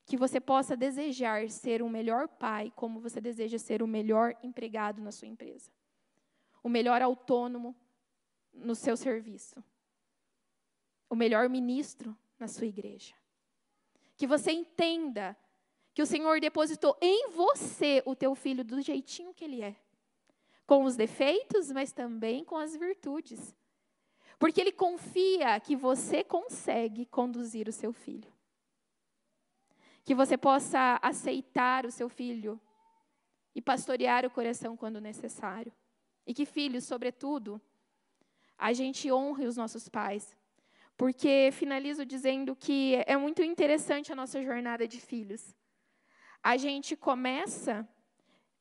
Que você possa desejar ser o melhor pai, como você deseja ser o melhor empregado na sua empresa. O melhor autônomo no seu serviço o melhor ministro na sua igreja. Que você entenda que o Senhor depositou em você o teu filho do jeitinho que ele é. Com os defeitos, mas também com as virtudes. Porque ele confia que você consegue conduzir o seu filho. Que você possa aceitar o seu filho e pastorear o coração quando necessário. E que, filhos, sobretudo, a gente honre os nossos pais, porque finalizo dizendo que é muito interessante a nossa jornada de filhos. A gente começa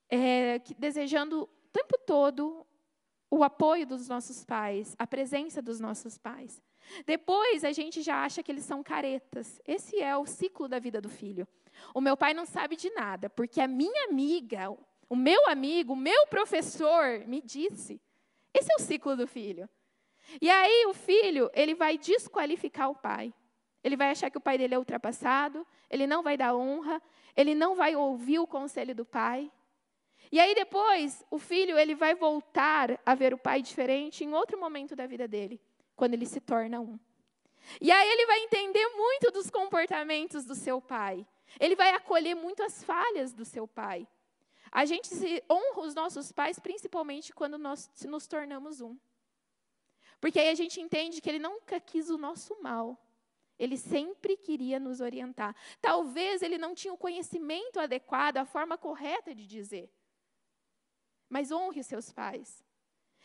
é, desejando o tempo todo o apoio dos nossos pais, a presença dos nossos pais. Depois a gente já acha que eles são caretas. Esse é o ciclo da vida do filho. O meu pai não sabe de nada, porque a minha amiga, o meu amigo, o meu professor me disse. Esse é o ciclo do filho. E aí o filho, ele vai desqualificar o pai. Ele vai achar que o pai dele é ultrapassado, ele não vai dar honra, ele não vai ouvir o conselho do pai. E aí depois, o filho, ele vai voltar a ver o pai diferente em outro momento da vida dele quando ele se torna um. E aí ele vai entender muito dos comportamentos do seu pai. Ele vai acolher muito as falhas do seu pai. A gente honra os nossos pais principalmente quando nós nos tornamos um. Porque aí a gente entende que ele nunca quis o nosso mal. Ele sempre queria nos orientar. Talvez ele não tinha o conhecimento adequado, a forma correta de dizer. Mas honre os seus pais.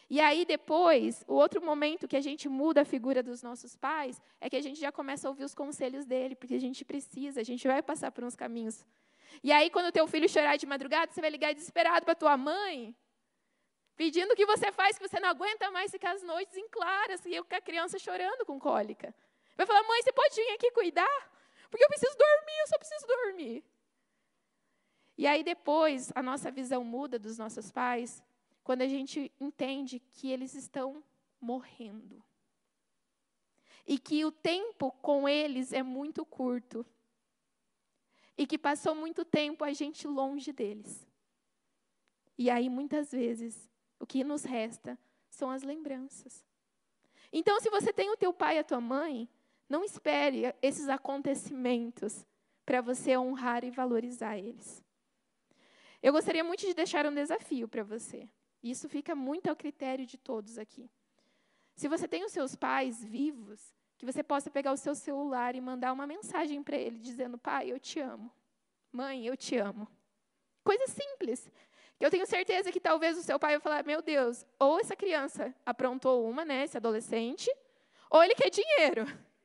E aí depois, o outro momento que a gente muda a figura dos nossos pais é que a gente já começa a ouvir os conselhos dele, porque a gente precisa, a gente vai passar por uns caminhos. E aí quando o teu filho chorar de madrugada, você vai ligar desesperado para tua mãe, pedindo que você faz que você não aguenta mais ficar as noites em claras e com a criança chorando com cólica. Vai falar: "Mãe, você pode vir aqui cuidar? Porque eu preciso dormir, eu só preciso dormir". E aí depois a nossa visão muda dos nossos pais quando a gente entende que eles estão morrendo. E que o tempo com eles é muito curto. E que passou muito tempo a gente longe deles. E aí, muitas vezes, o que nos resta são as lembranças. Então, se você tem o teu pai e a tua mãe, não espere esses acontecimentos para você honrar e valorizar eles. Eu gostaria muito de deixar um desafio para você. Isso fica muito ao critério de todos aqui. Se você tem os seus pais vivos, que você possa pegar o seu celular e mandar uma mensagem para ele dizendo: "Pai, eu te amo. Mãe, eu te amo". Coisa simples. Que eu tenho certeza que talvez o seu pai vai falar: "Meu Deus, ou essa criança aprontou uma, né, esse adolescente, ou ele quer dinheiro".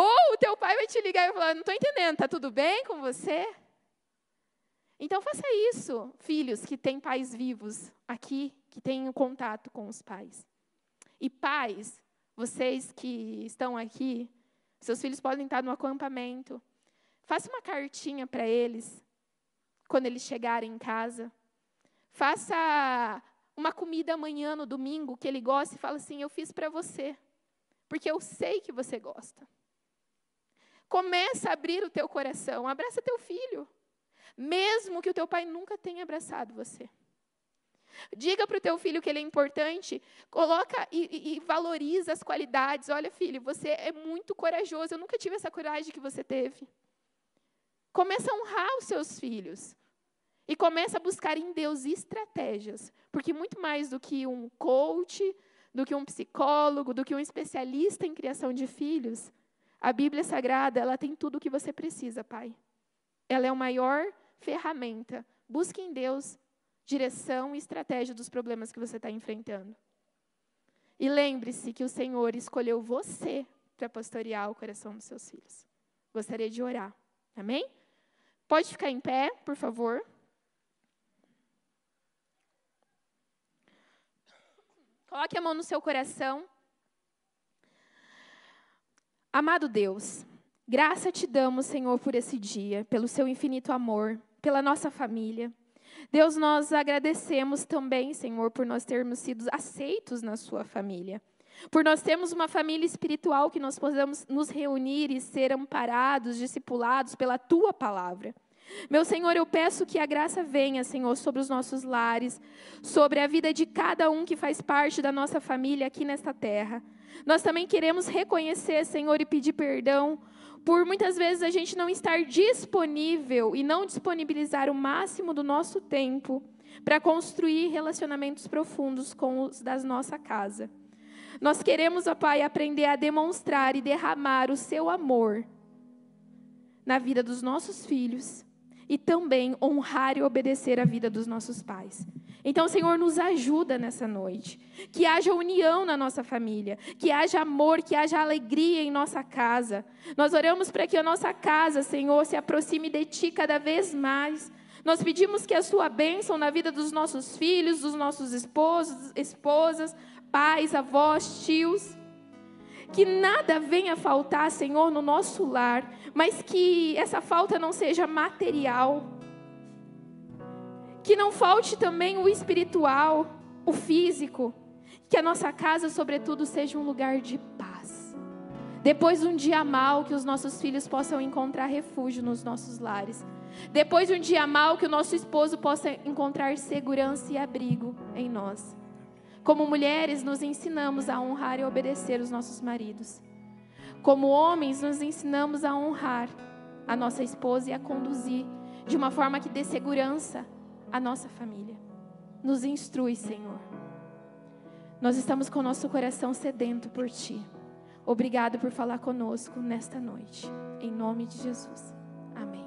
Ou o teu pai vai te ligar e falar: "Não estou entendendo, tá tudo bem com você?" Então faça isso, filhos que têm pais vivos aqui, que têm contato com os pais. E pais, vocês que estão aqui, seus filhos podem estar no acampamento. Faça uma cartinha para eles quando eles chegarem em casa. Faça uma comida amanhã no domingo que ele gosta e fala assim: "Eu fiz para você, porque eu sei que você gosta". Começa a abrir o teu coração, abraça teu filho mesmo que o teu pai nunca tenha abraçado você. Diga para o teu filho que ele é importante, coloca e, e, valoriza as qualidades. Olha, filho, você é muito corajoso. Eu nunca tive essa coragem que você teve. Começa a honrar os seus filhos. E começa a buscar em Deus estratégias. Porque muito mais do que um coach, do que um psicólogo, do que um especialista em criação de filhos, a Bíblia Sagrada, ela tem tudo o que você precisa, pai. Ela é o maior ferramenta. Busque em Deus direção e estratégia dos problemas que você está enfrentando. E lembre-se que o Senhor escolheu você para pastorear o coração dos seus filhos. Gostaria de orar. Amém? Pode ficar em pé, por favor. Coloque a mão no seu coração. Amado Deus, graça te damos, Senhor, por esse dia, pelo seu infinito amor, pela nossa família. Deus, nós agradecemos também, Senhor, por nós termos sido aceitos na sua família. Por nós termos uma família espiritual que nós possamos nos reunir e ser amparados, discipulados pela tua palavra. Meu Senhor, eu peço que a graça venha, Senhor, sobre os nossos lares, sobre a vida de cada um que faz parte da nossa família aqui nesta terra. Nós também queremos reconhecer, Senhor, e pedir perdão por muitas vezes a gente não estar disponível e não disponibilizar o máximo do nosso tempo para construir relacionamentos profundos com os da nossa casa. Nós queremos, ó Pai, aprender a demonstrar e derramar o seu amor na vida dos nossos filhos e também honrar e obedecer a vida dos nossos pais. Então, Senhor, nos ajuda nessa noite. Que haja união na nossa família, que haja amor, que haja alegria em nossa casa. Nós oramos para que a nossa casa, Senhor, se aproxime de Ti cada vez mais. Nós pedimos que a Sua bênção na vida dos nossos filhos, dos nossos esposos, esposas, pais, avós, tios, que nada venha faltar, Senhor, no nosso lar, mas que essa falta não seja material, que não falte também o espiritual, o físico, que a nossa casa, sobretudo, seja um lugar de paz. Depois de um dia mal, que os nossos filhos possam encontrar refúgio nos nossos lares. Depois de um dia mal, que o nosso esposo possa encontrar segurança e abrigo em nós. Como mulheres, nos ensinamos a honrar e obedecer os nossos maridos. Como homens, nos ensinamos a honrar a nossa esposa e a conduzir de uma forma que dê segurança à nossa família. Nos instrui, Senhor. Nós estamos com o nosso coração sedento por Ti. Obrigado por falar conosco nesta noite. Em nome de Jesus. Amém.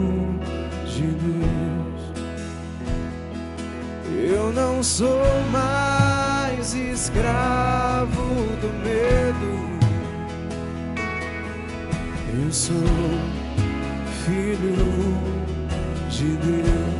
não sou mais escravo do medo. Eu sou filho de Deus.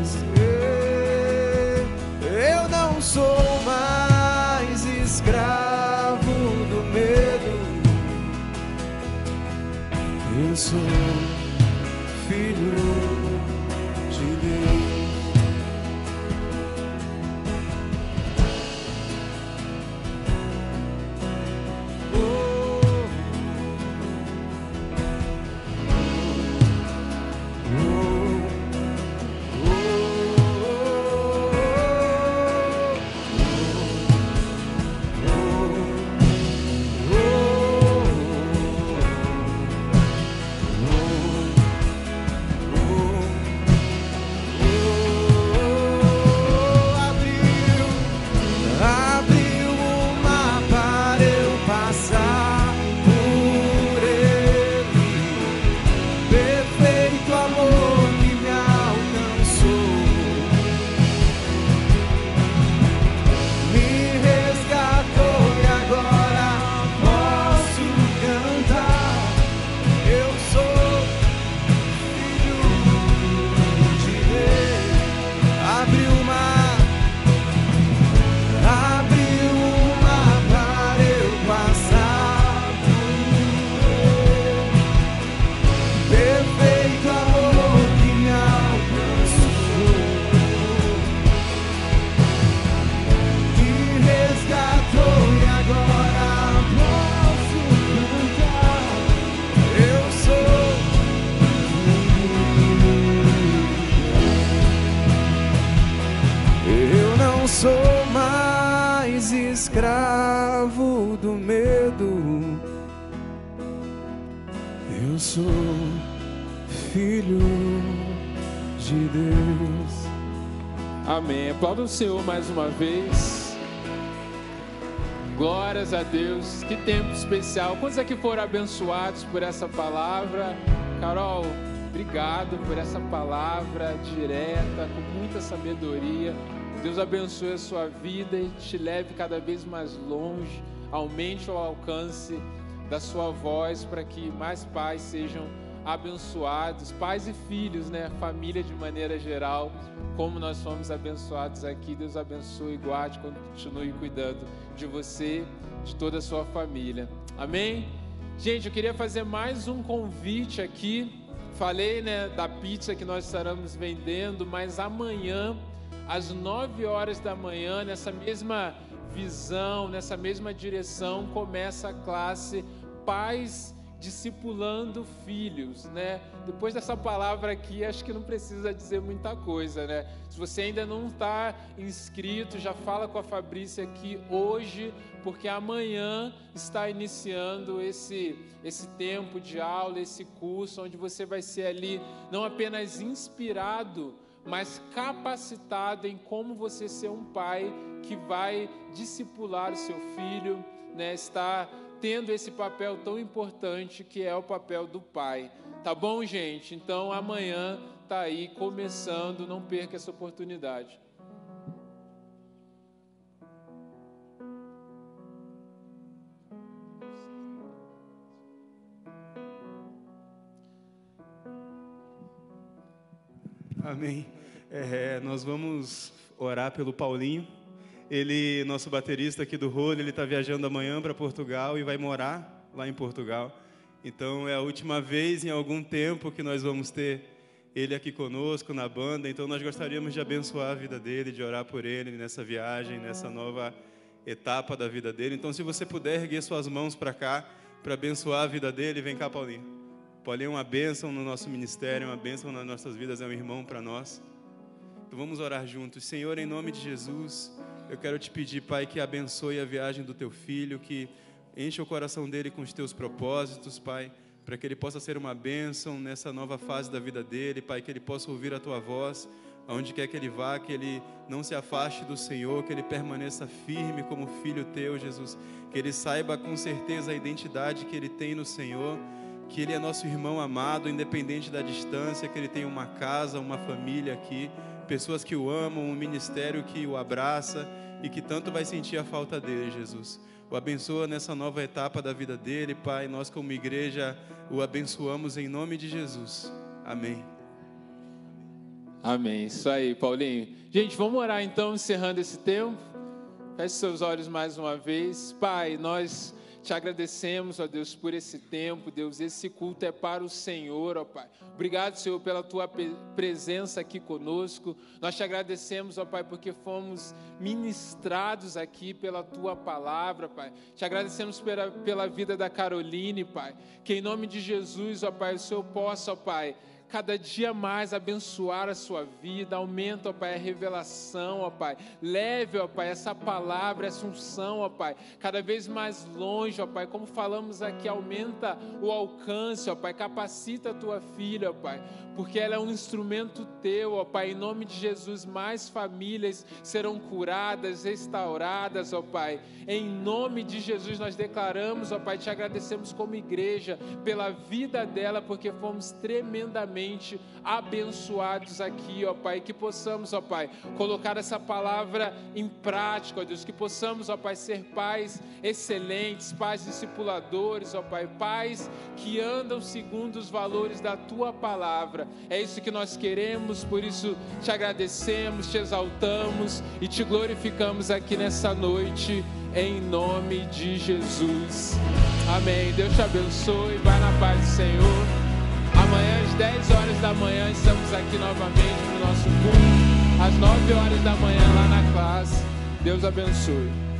Senhor mais uma vez. Glórias a Deus. Que tempo especial. Quantos aqui foram abençoados por essa palavra? Carol, obrigado por essa palavra direta, com muita sabedoria. Deus abençoe a sua vida e te leve cada vez mais longe. Aumente o alcance da sua voz para que mais pais sejam abençoados, pais e filhos, né? Família de maneira geral, como nós fomos abençoados aqui. Deus abençoe, guarde, continue cuidando de você, de toda a sua família. Amém? Gente, eu queria fazer mais um convite aqui. Falei, né, da pizza que nós estaremos vendendo, mas amanhã, às 9 horas da manhã, nessa mesma visão, nessa mesma direção, começa a classe Pais discipulando filhos, né? Depois dessa palavra aqui, acho que não precisa dizer muita coisa, né? Se você ainda não está inscrito, já fala com a Fabrícia aqui hoje, porque amanhã está iniciando esse esse tempo de aula, esse curso onde você vai ser ali não apenas inspirado, mas capacitado em como você ser um pai que vai discipular o seu filho, né? Está tendo esse papel tão importante que é o papel do pai. Tá bom, gente? Então amanhã tá aí começando, não perca essa oportunidade. Amém. É, nós vamos orar pelo Paulinho. Ele, nosso baterista aqui do rolo, ele está viajando amanhã para Portugal e vai morar lá em Portugal. Então é a última vez em algum tempo que nós vamos ter ele aqui conosco na banda. Então nós gostaríamos de abençoar a vida dele, de orar por ele nessa viagem, nessa nova etapa da vida dele. Então se você puder erguer suas mãos para cá para abençoar a vida dele, vem cá, Paulinho. Paulinho é uma bênção no nosso ministério, uma bênção nas nossas vidas, é um irmão para nós. Então vamos orar juntos. Senhor, em nome de Jesus, eu quero te pedir, Pai, que abençoe a viagem do teu filho, que enche o coração dele com os teus propósitos, Pai, para que ele possa ser uma bênção nessa nova fase da vida dele, Pai, que ele possa ouvir a tua voz, aonde quer que ele vá, que ele não se afaste do Senhor, que ele permaneça firme como filho teu, Jesus, que ele saiba com certeza a identidade que ele tem no Senhor que Ele é nosso irmão amado, independente da distância, que Ele tem uma casa, uma família aqui, pessoas que o amam, um ministério que o abraça e que tanto vai sentir a falta dele, Jesus. O abençoa nessa nova etapa da vida dele, Pai. Nós, como igreja, o abençoamos em nome de Jesus. Amém. Amém. Isso aí, Paulinho. Gente, vamos orar então, encerrando esse tempo. Feche seus olhos mais uma vez. Pai, nós te agradecemos, ó Deus, por esse tempo, Deus. Esse culto é para o Senhor, ó Pai. Obrigado, Senhor, pela tua presença aqui conosco. Nós te agradecemos, ó Pai, porque fomos ministrados aqui pela tua palavra, Pai. Te agradecemos pela, pela vida da Caroline, Pai. Que em nome de Jesus, ó Pai, o Senhor possa, ó Pai cada dia mais abençoar a sua vida. Aumenta, ó Pai, a revelação, ó Pai. Leve, ó Pai, essa palavra, essa unção, ó Pai, cada vez mais longe, ó Pai. Como falamos aqui, aumenta o alcance, ó Pai. Capacita a tua filha, ó Pai, porque ela é um instrumento teu, ó Pai. Em nome de Jesus, mais famílias serão curadas, restauradas, ó Pai. Em nome de Jesus, nós declaramos, ó Pai, te agradecemos como igreja pela vida dela, porque fomos tremendamente abençoados aqui, ó Pai, que possamos, ó Pai, colocar essa palavra em prática, ó Deus, que possamos, ó Pai, ser pais excelentes, pais discipuladores, ó Pai, pais que andam segundo os valores da tua palavra. É isso que nós queremos, por isso te agradecemos, te exaltamos e te glorificamos aqui nessa noite, em nome de Jesus. Amém. Deus te abençoe, vai na paz do Senhor. Amanhã, às 10 horas da manhã, estamos aqui novamente no nosso culto. Às 9 horas da manhã, lá na classe. Deus abençoe.